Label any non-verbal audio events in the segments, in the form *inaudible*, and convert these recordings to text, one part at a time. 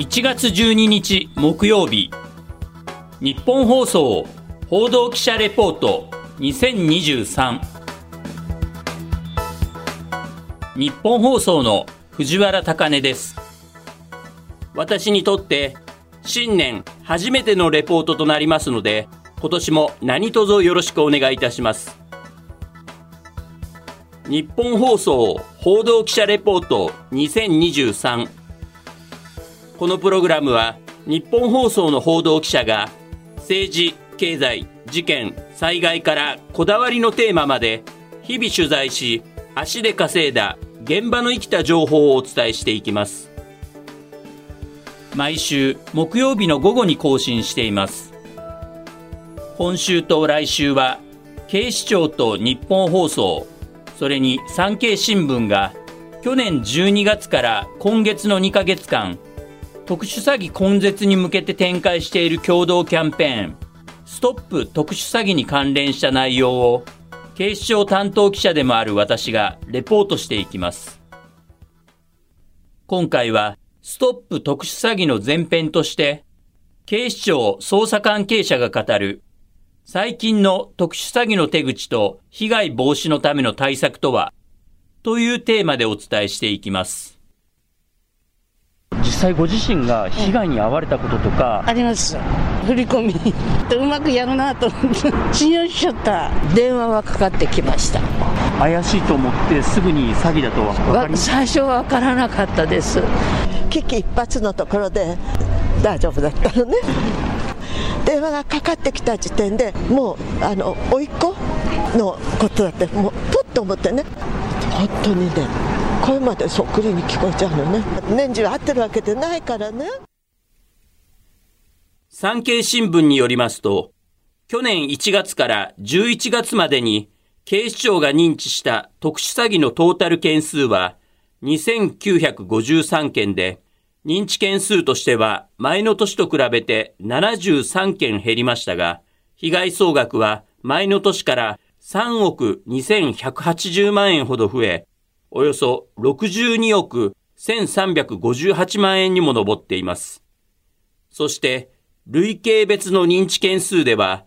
1月12日木曜日日本放送報道記者レポート2023日本放送の藤原貴根です。私にとって新年初めてのレポートとなりますので今年も何卒よろしくお願いいたします。日本放送報道記者レポート2023このプログラムは日本放送の報道記者が政治、経済、事件、災害からこだわりのテーマまで日々取材し足で稼いだ現場の生きた情報をお伝えしていきます。毎週木曜日の午後に更新しています。今週と来週は警視庁と日本放送それに産経新聞が去年12月から今月の2ヶ月間特殊詐欺根絶に向けて展開している共同キャンペーンストップ特殊詐欺に関連した内容を警視庁担当記者でもある私がレポートしていきます今回はストップ特殊詐欺の前編として警視庁捜査関係者が語る最近の特殊詐欺の手口と被害防止のための対策とはというテーマでお伝えしていきます。実際ご自身が被害に遭われたこととか、あります。振り込み。うまくやるなと。思って信用しちゃった。電話はかかってきました。怪しいと思ってすぐに詐欺だと分かり最初は分からなかったです。危機一髪のところで大丈夫だったのね。*laughs* 電話がかかってきた時点でもうあの甥っ子のことだってもうとっと思ってね。本当にね声までそっくりに聞こえちゃうのね。年中会ってるわけでないからね。産経新聞によりますと去年1月から11月までに警視庁が認知した特殊詐欺のトータル件数は2953件で認知件数としては前の年と比べて73件減りましたが、被害総額は前の年から3億2180万円ほど増え、およそ62億1358万円にも上っています。そして、累計別の認知件数では、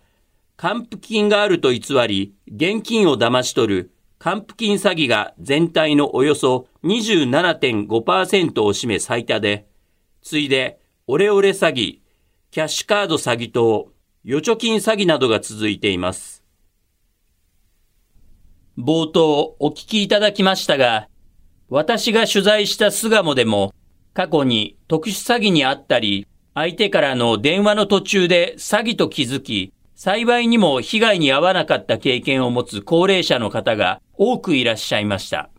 還付金があると偽り、現金を騙し取る還付金詐欺が全体のおよそ27.5%を占め最多で、次いでオレオレ詐欺、キャッシュカード詐欺等、預貯金詐欺などが続いています。冒頭お聞きいただきましたが、私が取材した巣鴨でも過去に特殊詐欺にあったり、相手からの電話の途中で詐欺と気づき、幸いにも被害に遭わなかった経験を持つ高齢者の方が多くいらっしゃいました。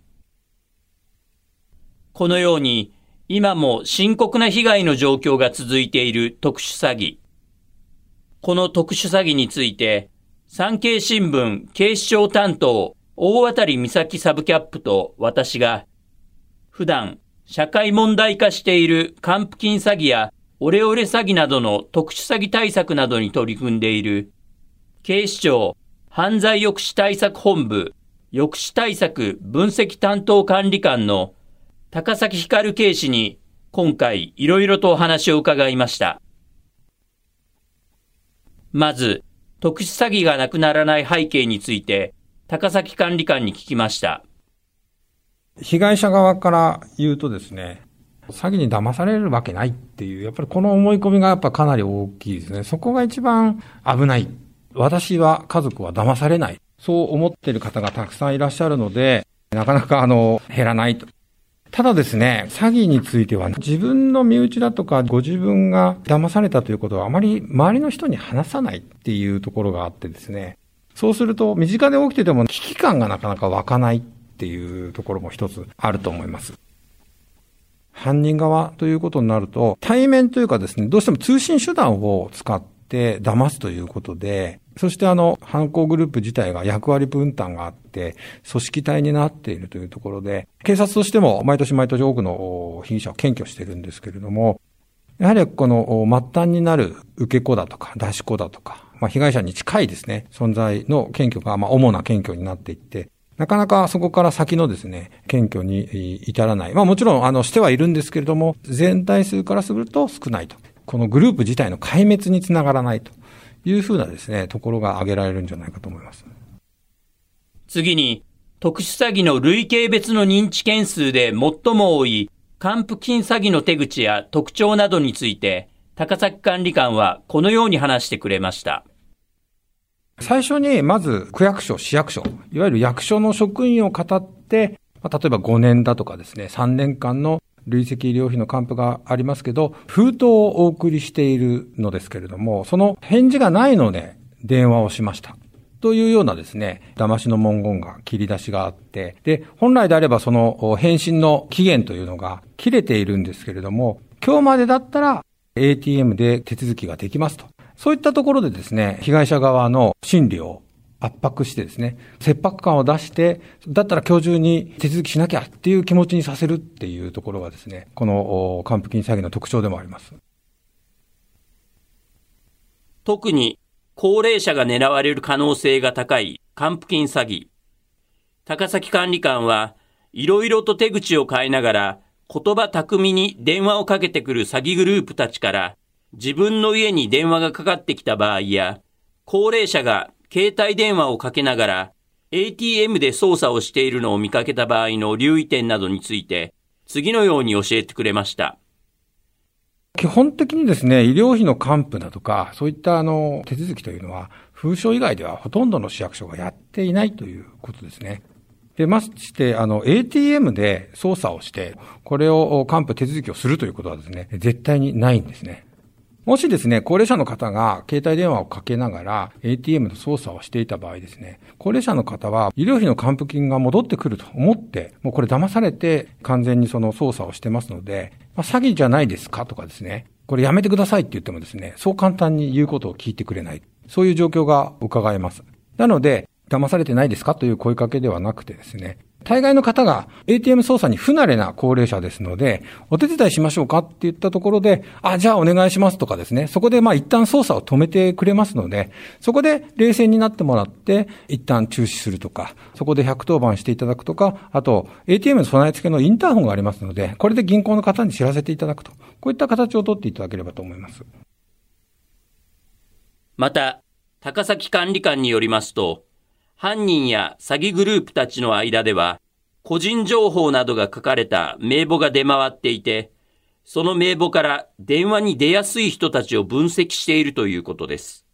このように、今も深刻な被害の状況が続いている特殊詐欺。この特殊詐欺について、産経新聞警視庁担当大渡美咲サブキャップと私が、普段社会問題化している還付金詐欺やオレオレ詐欺などの特殊詐欺対策などに取り組んでいる、警視庁犯罪抑止対策本部抑止対策分析担当管理官の高崎光警視に今回いろいろとお話を伺いました。まず、特殊詐欺がなくならない背景について、高崎管理官に聞きました。被害者側から言うとですね、詐欺に騙されるわけないっていう、やっぱりこの思い込みがやっぱかなり大きいですね。そこが一番危ない。私は家族は騙されない。そう思っている方がたくさんいらっしゃるので、なかなかあの、減らないと。ただですね、詐欺については、自分の身内だとか、ご自分が騙されたということはあまり周りの人に話さないっていうところがあってですね、そうすると、身近で起きてても危機感がなかなか湧かないっていうところも一つあると思います。犯人側ということになると、対面というかですね、どうしても通信手段を使って騙すということで、そしてあの、犯行グループ自体が役割分担があって、組織体になっているというところで、警察としても毎年毎年多くの被疑者を検挙しているんですけれども、やはりこの末端になる受け子だとか出し子だとか、まあ被害者に近いですね、存在の検挙がまあ主な検挙になっていって、なかなかそこから先のですね、検挙に至らない。まあもちろん、あの、してはいるんですけれども、全体数からすると少ないと。このグループ自体の壊滅につながらないというふうなですね、ところが挙げられるんじゃないかと思います。次に、特殊詐欺の累計別の認知件数で最も多い還付金詐欺の手口や特徴などについて、高崎管理官はこのように話してくれました。最初に、まず、区役所、市役所、いわゆる役所の職員を語って、まあ、例えば5年だとかですね、3年間の累積医療費の還付がありますけど、封筒をお送りしているのですけれども、その返事がないので、電話をしました。というようなですね、騙しの文言が切り出しがあって、で、本来であればその返信の期限というのが切れているんですけれども、今日までだったら ATM で手続きができますと。そういったところでですね、被害者側の心理を圧迫してですね、切迫感を出して、だったら今日中に手続きしなきゃっていう気持ちにさせるっていうところがですね、この還付金詐欺の特徴でもあります。特に高齢者が狙われる可能性が高い還付金詐欺。高崎管理官は、いろいろと手口を変えながら、言葉巧みに電話をかけてくる詐欺グループたちから、自分の家に電話がかかってきた場合や、高齢者が携帯電話をかけながら、ATM で操作をしているのを見かけた場合の留意点などについて、次のように教えてくれました。基本的にですね、医療費の還付だとか、そういったあの手続きというのは、封書以外ではほとんどの市役所がやっていないということですね。で、まして、あの、ATM で操作をして、これを還付手続きをするということはですね、絶対にないんですね。もしですね、高齢者の方が携帯電話をかけながら ATM の操作をしていた場合ですね、高齢者の方は医療費の還付金が戻ってくると思って、もうこれ騙されて完全にその操作をしてますので、まあ、詐欺じゃないですかとかですね、これやめてくださいって言ってもですね、そう簡単に言うことを聞いてくれない。そういう状況が伺えます。なので、騙されてないですかという声かけではなくてですね、大概の方が ATM 操作に不慣れな高齢者ですので、お手伝いしましょうかって言ったところで、あ、じゃあお願いしますとかですね、そこでまあ一旦操作を止めてくれますので、そこで冷静になってもらって、一旦中止するとか、そこで110番していただくとか、あと ATM の備え付けのインターホンがありますので、これで銀行の方に知らせていただくと、こういった形をとっていただければと思います。また、高崎管理官によりますと、犯人や詐欺グループたちの間では、個人情報などが書かれた名簿が出回っていて、その名簿から電話に出やすい人たちを分析しているということです。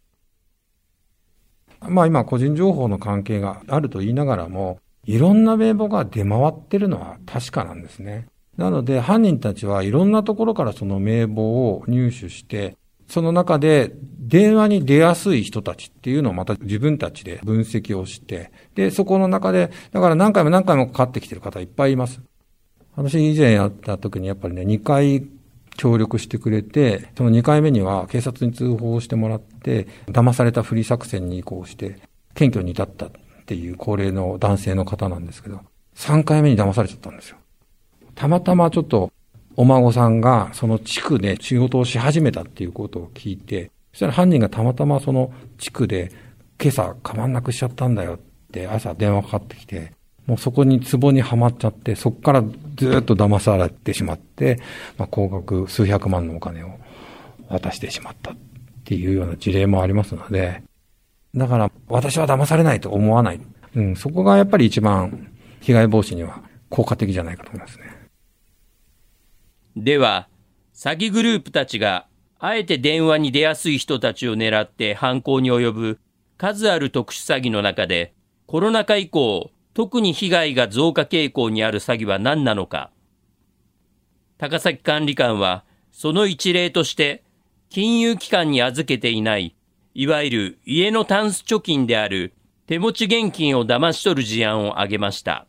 まあ今個人情報の関係があると言いながらも、いろんな名簿が出回ってるのは確かなんですね。なので犯人たちはいろんなところからその名簿を入手して、その中で電話に出やすい人たちっていうのをまた自分たちで分析をして、で、そこの中で、だから何回も何回もかかってきてる方いっぱいいます。私以前やった時にやっぱりね、2回協力してくれて、その2回目には警察に通報してもらって、騙されたふり作戦に移行して、検挙に至ったっていう高齢の男性の方なんですけど、3回目に騙されちゃったんですよ。たまたまちょっとお孫さんがその地区で仕事をし始めたっていうことを聞いて、そしたら犯人がたまたまその地区で今朝カバンなくしちゃったんだよって朝電話かかってきて、もうそこに壺にはまっちゃって、そこからずっと騙されてしまって、まあ、高額数百万のお金を渡してしまったっていうような事例もありますので、だから私は騙されないと思わない。うん、そこがやっぱり一番被害防止には効果的じゃないかと思いますね。では、詐欺グループたちが、あえて電話に出やすい人たちを狙って犯行に及ぶ数ある特殊詐欺の中で、コロナ禍以降、特に被害が増加傾向にある詐欺は何なのか。高崎管理官は、その一例として、金融機関に預けていない、いわゆる家のタンス貯金である手持ち現金を騙し取る事案を挙げました。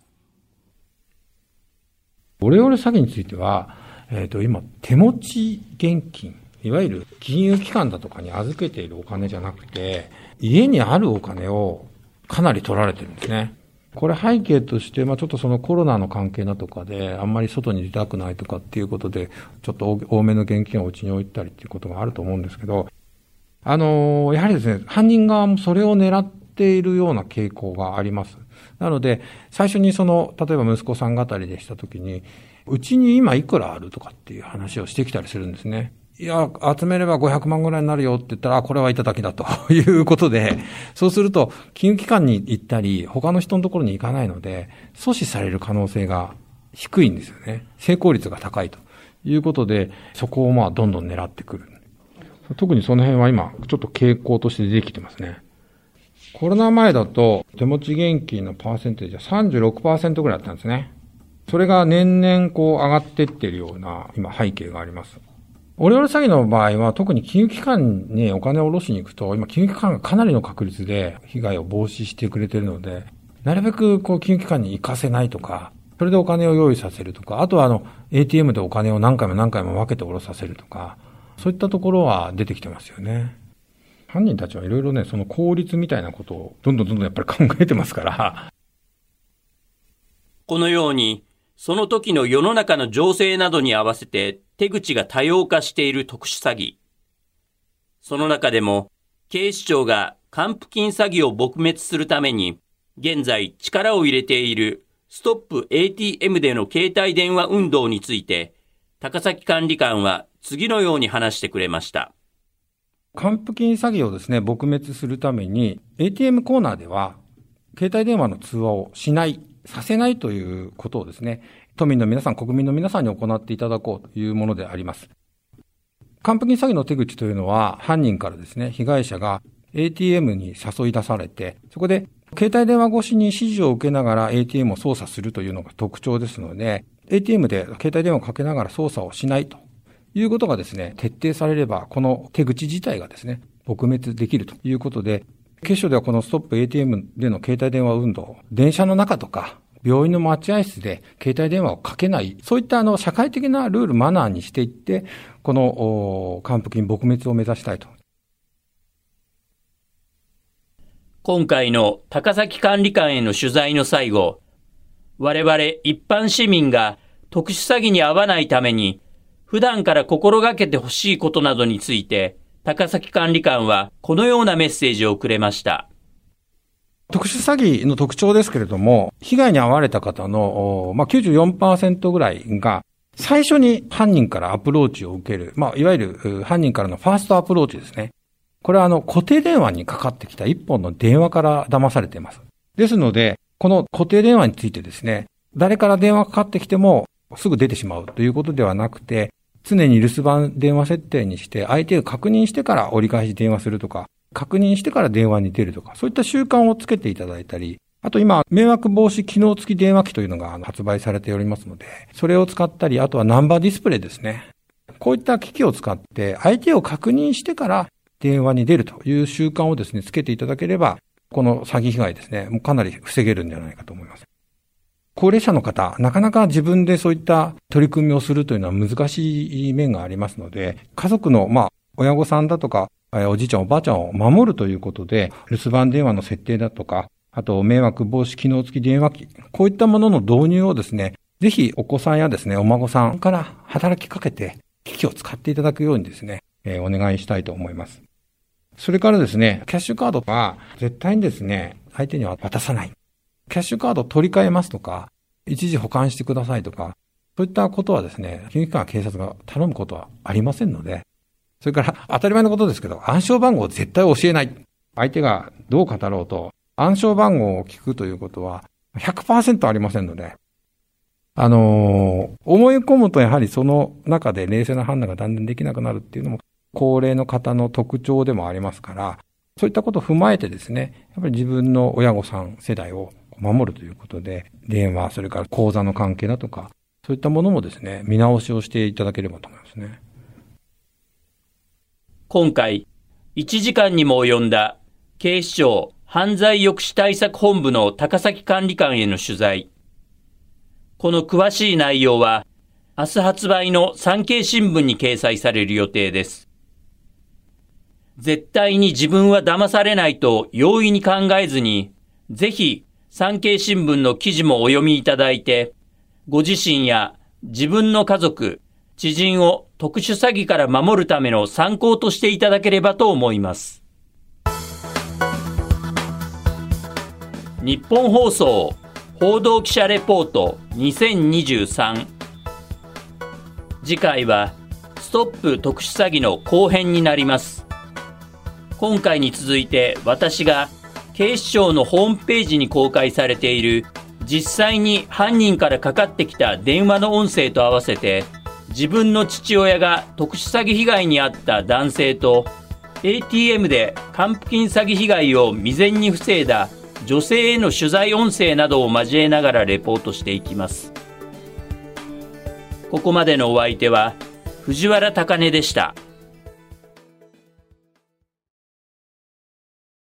オレオレ詐欺については、えっ、ー、と、今、手持ち現金、いわゆる金融機関だとかに預けているお金じゃなくて、家にあるお金をかなり取られてるんですね。これ背景として、まあちょっとそのコロナの関係だとかで、あんまり外に出たくないとかっていうことで、ちょっと多めの現金をうちに置いたりっていうことがあると思うんですけど、あのー、やはりですね、犯人側もそれを狙っているような傾向があります。なので、最初にその、例えば息子さん語りでしたときに、うちに今いくらあるとかっていう話をしてきたりするんですね。いや、集めれば500万ぐらいになるよって言ったら、あ、これはいただきだと *laughs* いうことで、そうすると、金融機関に行ったり、他の人のところに行かないので、阻止される可能性が低いんですよね。成功率が高いということで、そこをまあどんどん狙ってくる。特にその辺は今、ちょっと傾向として出てきてますね。コロナ前だと、手持ち現金のパーセンテージは36%ぐらいだったんですね。それが年々こう上がってってるような今背景があります。オレオレ詐欺の場合は特に金融機関にお金を下ろしに行くと、今金融機関がかなりの確率で被害を防止してくれてるので、なるべくこう金融機関に行かせないとか、それでお金を用意させるとか、あとはあの ATM でお金を何回も何回も分けて下ろさせるとか、そういったところは出てきてますよね。犯人たちはいろいろね、その効率みたいなことをどんどんどんどんやっぱり考えてますから。このように、その時の世の中の情勢などに合わせて手口が多様化している特殊詐欺。その中でも、警視庁が還付金詐欺を撲滅するために、現在力を入れているストップ ATM での携帯電話運動について、高崎管理官は次のように話してくれました。還付金詐欺をですね、撲滅するために、ATM コーナーでは、携帯電話の通話をしない、させないということをですね、都民の皆さん、国民の皆さんに行っていただこうというものであります。還付金詐欺の手口というのは、犯人からですね、被害者が ATM に誘い出されて、そこで携帯電話越しに指示を受けながら ATM を操作するというのが特徴ですので、ATM で携帯電話をかけながら操作をしないということがですね、徹底されれば、この手口自体がですね、撲滅できるということで、警視庁ではこのストップ ATM での携帯電話運動、電車の中とか、病院の待合室で携帯電話をかけない、そういったあの社会的なルール、マナーにしていって、この還付金撲滅を目指したいと。今回の高崎管理官への取材の最後、我々一般市民が特殊詐欺に遭わないために普段から心がけてほしいことなどについて、高崎管理官はこのようなメッセージをくれました。特殊詐欺の特徴ですけれども、被害に遭われた方の、まあ、94%ぐらいが、最初に犯人からアプローチを受ける、まあ、いわゆる犯人からのファーストアプローチですね。これはあの、固定電話にかかってきた一本の電話から騙されています。ですので、この固定電話についてですね、誰から電話かかってきてもすぐ出てしまうということではなくて、常に留守番電話設定にして、相手を確認してから折り返し電話するとか、確認してから電話に出るとか、そういった習慣をつけていただいたり、あと今、迷惑防止機能付き電話機というのが発売されておりますので、それを使ったり、あとはナンバーディスプレイですね。こういった機器を使って、相手を確認してから電話に出るという習慣をですね、つけていただければ、この詐欺被害ですね、もうかなり防げるんじゃないかと思います。高齢者の方、なかなか自分でそういった取り組みをするというのは難しい面がありますので、家族の、まあ、親御さんだとか、おじいちゃんおばあちゃんを守るということで、留守番電話の設定だとか、あと迷惑防止機能付き電話機、こういったものの導入をですね、ぜひお子さんやですね、お孫さんから働きかけて、機器を使っていただくようにですね、えー、お願いしたいと思います。それからですね、キャッシュカードは絶対にですね、相手には渡さない。キャッシュカード取り替えますとか、一時保管してくださいとか、そういったことはですね、金融機関警察が頼むことはありませんので、それから当たり前のことですけど、暗証番号を絶対教えない。相手がどう語ろうと、暗証番号を聞くということは100%ありませんので、あのー、思い込むとやはりその中で冷静な判断がだんだんできなくなるっていうのも、高齢の方の特徴でもありますから、そういったことを踏まえてですね、やっぱり自分の親御さん世代を守るということで、電話、それから口座の関係だとか、そういったものもですね、見直しをしていただければと思いますね。今回、1時間にも及んだ警視庁犯罪抑止対策本部の高崎管理官への取材。この詳しい内容は、明日発売の産経新聞に掲載される予定です。絶対に自分は騙されないと容易に考えずに、ぜひ産経新聞の記事もお読みいただいて、ご自身や自分の家族、知人を特殊詐欺から守るための参考としていただければと思います。日本放送報道記者レポート2023次回はストップ特殊詐欺の後編になります今回に続いて私が警視庁のホームページに公開されている実際に犯人からかかってきた電話の音声と合わせて自分の父親が特殊詐欺被害に遭った男性と ATM で還付金詐欺被害を未然に防いだ女性への取材音声などを交えながらレポートしていきますここまでのお相手は藤原高根でした。